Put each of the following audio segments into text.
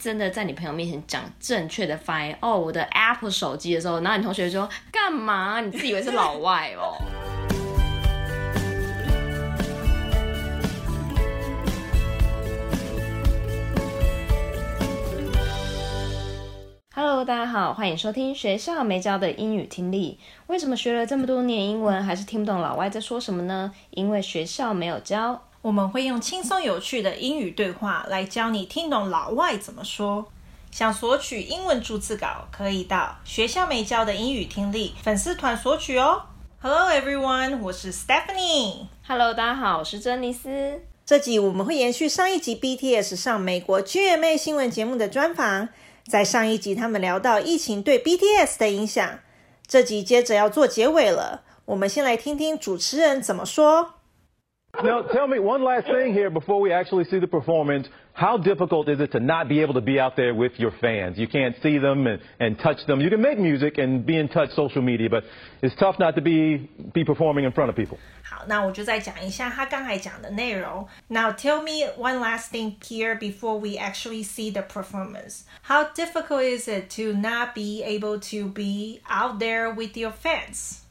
真的在你朋友面前讲正确的发音哦，我的 Apple 手机的时候，然后你同学说干嘛？你自以为是老外哦。Hello，大家好，欢迎收听学校没教的英语听力。为什么学了这么多年英文，还是听不懂老外在说什么呢？因为学校没有教。我们会用轻松有趣的英语对话来教你听懂老外怎么说。想索取英文逐字稿，可以到学校没教的英语听力粉丝团索取哦。Hello everyone，我是 Stephanie。Hello，大家好，我是珍妮斯。这集我们会延续上一集 BTS 上美国 GMA 新闻节目的专访。在上一集他们聊到疫情对 BTS 的影响，这集接着要做结尾了。我们先来听听主持人怎么说。Now, tell me one last thing here before we actually see the performance. How difficult is it to not be able to be out there with your fans? You can't see them and, and touch them. You can make music and be in touch social media, but it's tough not to be, be performing in front of people. 好，那我就再讲一下他刚才讲的内容。Now, tell me one last thing here before we actually see the performance. How difficult is it to not be able to be out there with your fans?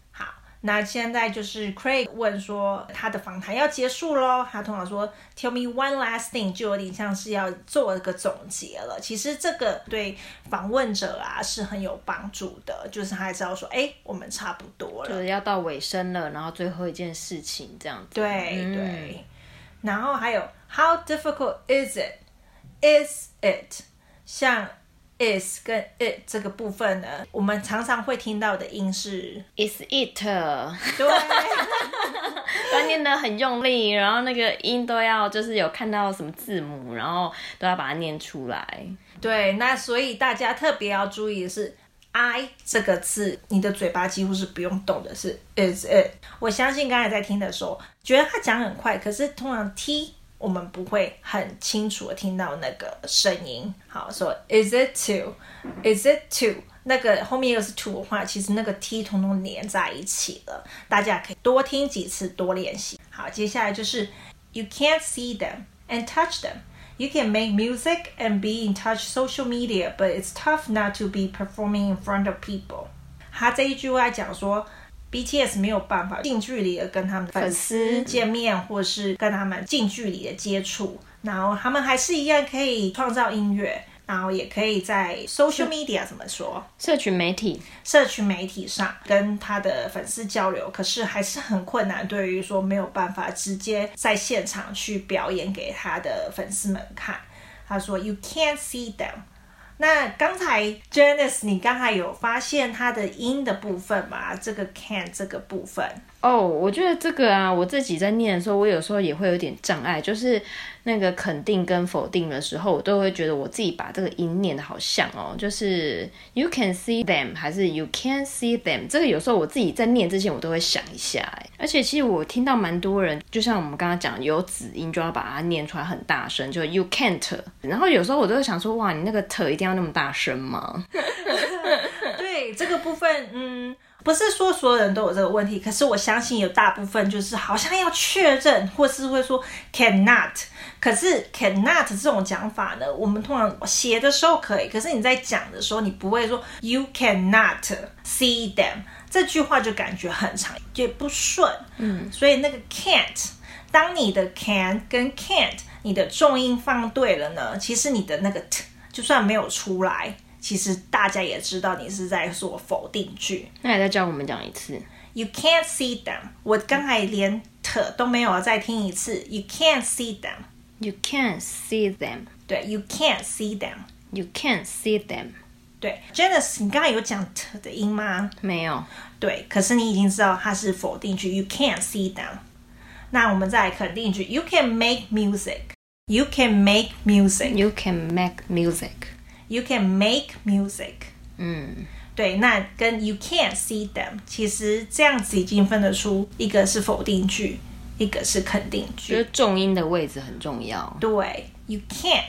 那现在就是 Craig 问说他的访谈要结束喽，他通常说 Tell me one last thing，就有点像是要做一个总结了。其实这个对访问者啊是很有帮助的，就是他还知道说，哎，我们差不多了，就是要到尾声了，然后最后一件事情这样子。对、嗯、对，然后还有 How difficult is it？Is it 像？is 跟 it 这个部分呢，我们常常会听到的音是 is it，对，要念得很用力，然后那个音都要就是有看到什么字母，然后都要把它念出来。对，那所以大家特别要注意的是 I 这个字，你的嘴巴几乎是不用动的，是 is it。我相信刚才在听的时候，觉得他讲很快，可是通常 T。我们不会很清楚的听到那个声音。好，说 Is it to？Is it to？那个后面又是 to 的话，其实那个 t 统统连在一起了。大家可以多听几次，多练习。好，接下来就是 You can't see them and touch them. You can make music and be in touch social media, but it's tough not to be performing in front of people. 他这一句话讲说。 BTS 没有办法近距离的跟他们的粉丝见面，或是跟他们近距离的接触，然后他们还是一样可以创造音乐，然后也可以在 social media 怎么说？社群媒体，社群媒体上跟他的粉丝交流，可是还是很困难。对于说没有办法直接在现场去表演给他的粉丝们看，他说 You can't see them。那刚才 Janice，你刚才有发现它的音的部分吗？这个 can 这个部分。哦我觉得这个啊，我自己在念的时候，我有时候也会有点障碍，就是那个肯定跟否定的时候，我都会觉得我自己把这个音念的好像哦，就是 you can see them 还是 you can't see them，这个有时候我自己在念之前，我都会想一下，哎，而且其实我听到蛮多人，就像我们刚刚讲，有子音就要把它念出来很大声，就 you can't，然后有时候我都会想说，哇，你那个 t 一定要那么大声吗？对，这个部分，嗯。不是说所有人都有这个问题，可是我相信有大部分就是好像要确认，或是会说 cannot，可是 cannot 这种讲法呢，我们通常写的时候可以，可是你在讲的时候，你不会说 you cannot see them，这句话就感觉很长，也不顺。嗯，所以那个 can't，当你的 can 跟 can't，你的重音放对了呢，其实你的那个 t 就算没有出来。其实大家也知道你是在说否定句，那你再教我们讲一次。You can't see them。我刚才连 t 都没有，再听一次。You can't see them。You can't see them。对，You can't see them。You can't see them。对，Janice，你刚才有讲 t 的音吗？没有。对，可是你已经知道它是否定句。You can't see them。那我们再来肯定句。You can make music。You can make music。You can make music。You can make music。嗯，对，那跟 you can't see them，其实这样子已经分得出一个是否定句，一个是肯定句。就是重音的位置很重要。对，you can，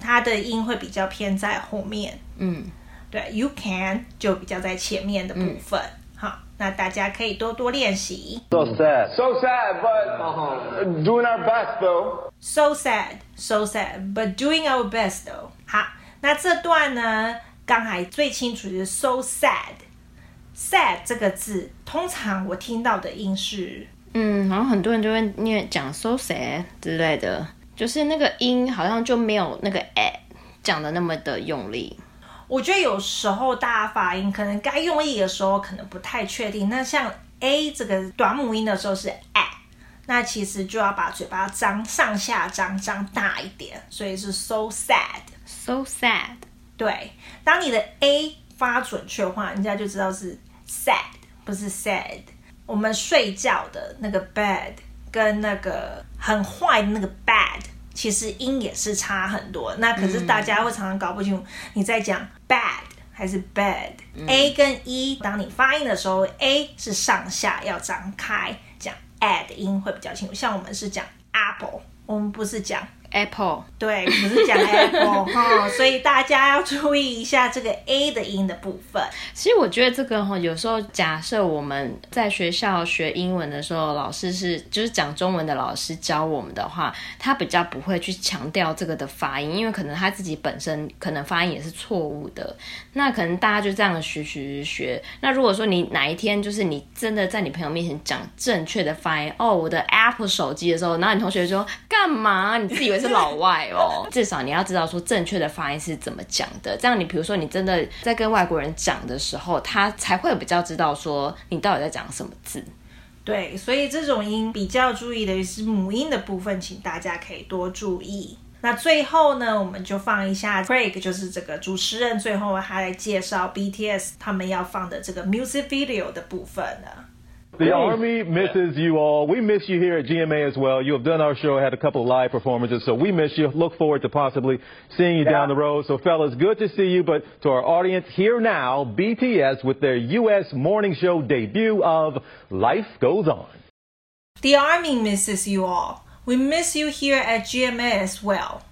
它的音会比较偏在后面。嗯，对，you can 就比较在前面的部分。嗯、好，那大家可以多多练习。So sad, so sad, but doing our best though. So sad, so sad, but doing our best though. 好。那这段呢，刚才最清楚就是 so sad，sad 这个字，通常我听到的音是，嗯，好像很多人就会念讲 so sad 之类的，就是那个音好像就没有那个 a 讲的那么的用力。我觉得有时候大家发音可能该用力的时候可能不太确定。那像 a 这个短母音的时候是 a，那其实就要把嘴巴张上下张张大一点，所以是 so sad，so sad。对，当你的 a 发准确的话，人家就知道是 sad，不是 sad。我们睡觉的那个 bed 跟那个很坏的那个 bad。其实音也是差很多，那可是大家会常常搞不清楚你在讲 bad 还是 bad。嗯、A 跟 E，当你发音的时候，A 是上下要张开，讲 ad 的音会比较清楚。像我们是讲 apple，我们不是讲。Apple 对，不是讲 Apple 哈、哦，所以大家要注意一下这个 A 的音的部分。其实我觉得这个哈，有时候假设我们在学校学英文的时候，老师是就是讲中文的老师教我们的话，他比较不会去强调这个的发音，因为可能他自己本身可能发音也是错误的。那可能大家就这样学学学。那如果说你哪一天就是你真的在你朋友面前讲正确的发音，哦，我的 Apple 手机的时候，然后你同学说干嘛？你自己以为？是老外哦，至少你要知道说正确的发音是怎么讲的，这样你比如说你真的在跟外国人讲的时候，他才会比较知道说你到底在讲什么字。对，所以这种音比较注意的是母音的部分，请大家可以多注意。那最后呢，我们就放一下 Craig，就是这个主持人，最后他来介绍 BTS 他们要放的这个 music video 的部分呢。The Army misses you all. We miss you here at GMA as well. You have done our show, had a couple of live performances, so we miss you. Look forward to possibly seeing you down the road. So, fellas, good to see you. But to our audience, here now, BTS with their U.S. morning show debut of Life Goes On. The Army misses you all. We miss you here at GMA as well.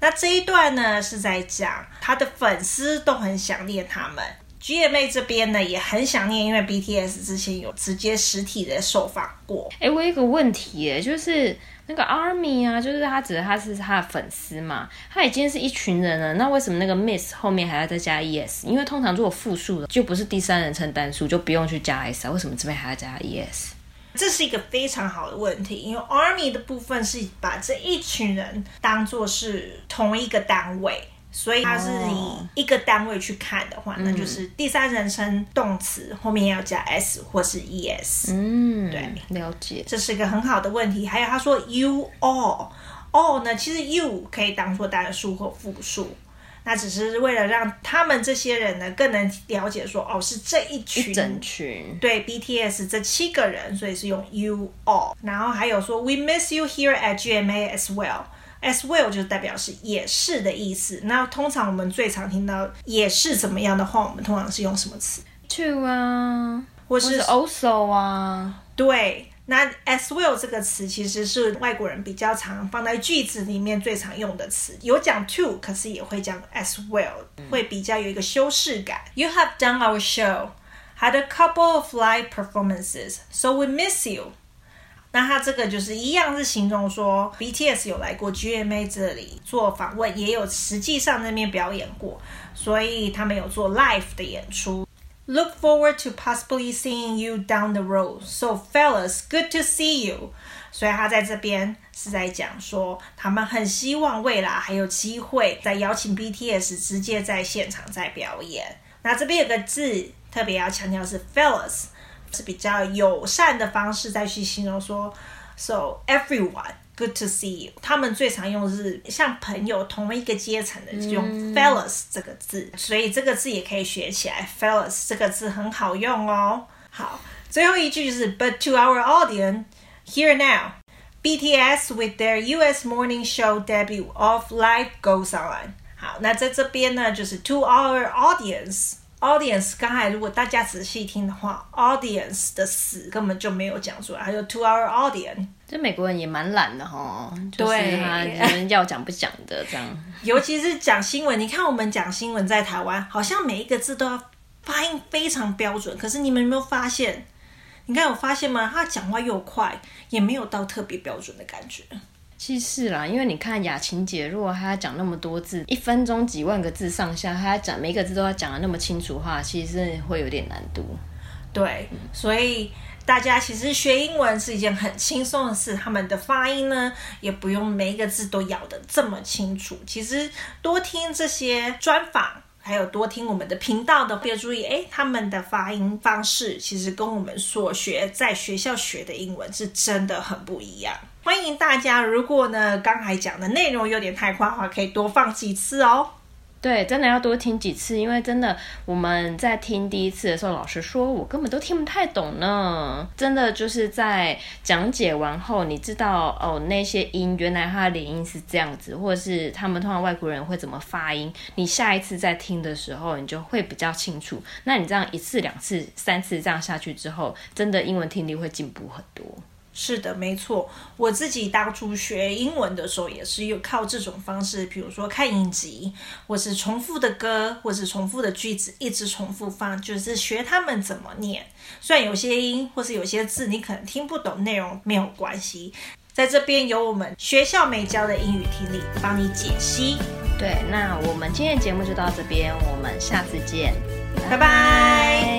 那这一段呢，是在讲他的粉丝都很想念他们。 GMA 这边呢也很想念，因为 BTS 之前有直接实体的受访过。哎，我有一个问题，哎，就是那个 ARMY 啊，就是他指的他是他的粉丝嘛，他已经是一群人了，那为什么那个 Miss 后面还要再加 ES？因为通常如果复数的就不是第三人称单数，就不用去加 S 啊，为什么这边还要加 ES？这是一个非常好的问题，因为 ARMY 的部分是把这一群人当做是同一个单位。所以它是以一个单位去看的话，那就是第三人称动词后面要加 s 或是 es。嗯，对，了解。这是一个很好的问题。还有他说 you all，all 呢，其实 you 可以当做单数或复数，那只是为了让他们这些人呢更能了解说，哦，是这一群，一整群。对，BTS 这七个人，所以是用 you all。然后还有说 we miss you here at GMA as well。As well 就代表是也是的意思。那通常我们最常听到也是怎么样的话，我们通常是用什么词？To 啊，或是，或是 also 啊。对，那 as well 这个词其实是外国人比较常放在句子里面最常用的词。有讲 to，可是也会讲 as well，会比较有一个修饰感。You have done our show, had a couple of live performances, so we miss you. 那他这个就是一样是形容说，BTS 有来过 GMA 这里做访问，也有实际上那边表演过，所以他们有做 live 的演出。Look forward to possibly seeing you down the road. So fellas, good to see you. 所以他在这边是在讲说，他们很希望未来还有机会再邀请 BTS 直接在现场再表演。那这边有个字特别要强调是 fellas。是比较友善的方式再去形容说，so everyone good to see you。他们最常用的是像朋友同一个阶层的，就用 fellas 这个字，所以这个字也可以学起来。fellas 这个字很好用哦。好，最后一句就是 But to our audience here now, BTS with their U.S. morning show debut of Life Goes On。好，那在这边呢，就是 to our audience。Audience，刚才如果大家仔细听的话，audience 的死根本就没有讲出来，还有 to our audience。这美国人也蛮懒的哈，对，他们要讲不讲的这样。尤其是讲新闻，你看我们讲新闻在台湾，好像每一个字都要发音非常标准。可是你们有没有发现？你看有发现吗？他讲话又快，也没有到特别标准的感觉。其实啦，因为你看雅琴姐，如果她讲那么多字，一分钟几万个字上下，她讲每个字都要讲得那么清楚的话，其实是会有点难度。对，所以大家其实学英文是一件很轻松的事，他们的发音呢，也不用每一个字都咬得这么清楚。其实多听这些专访，还有多听我们的频道的，别注意，哎，他们的发音方式其实跟我们所学在学校学的英文是真的很不一样。欢迎大家，如果呢刚才讲的内容有点太快的话，可以多放几次哦。对，真的要多听几次，因为真的我们在听第一次的时候，老实说，我根本都听不太懂呢。真的就是在讲解完后，你知道哦，那些音原来它的连音是这样子，或者是他们通常外国人会怎么发音，你下一次再听的时候，你就会比较清楚。那你这样一次、两次、三次这样下去之后，真的英文听力会进步很多。是的，没错。我自己当初学英文的时候，也是有靠这种方式，比如说看影集，或是重复的歌，或是重复的句子，一直重复放，就是学他们怎么念。虽然有些音或是有些字你可能听不懂，内容没有关系，在这边有我们学校没教的英语听力帮你解析。对，那我们今天的节目就到这边，我们下次见，拜拜。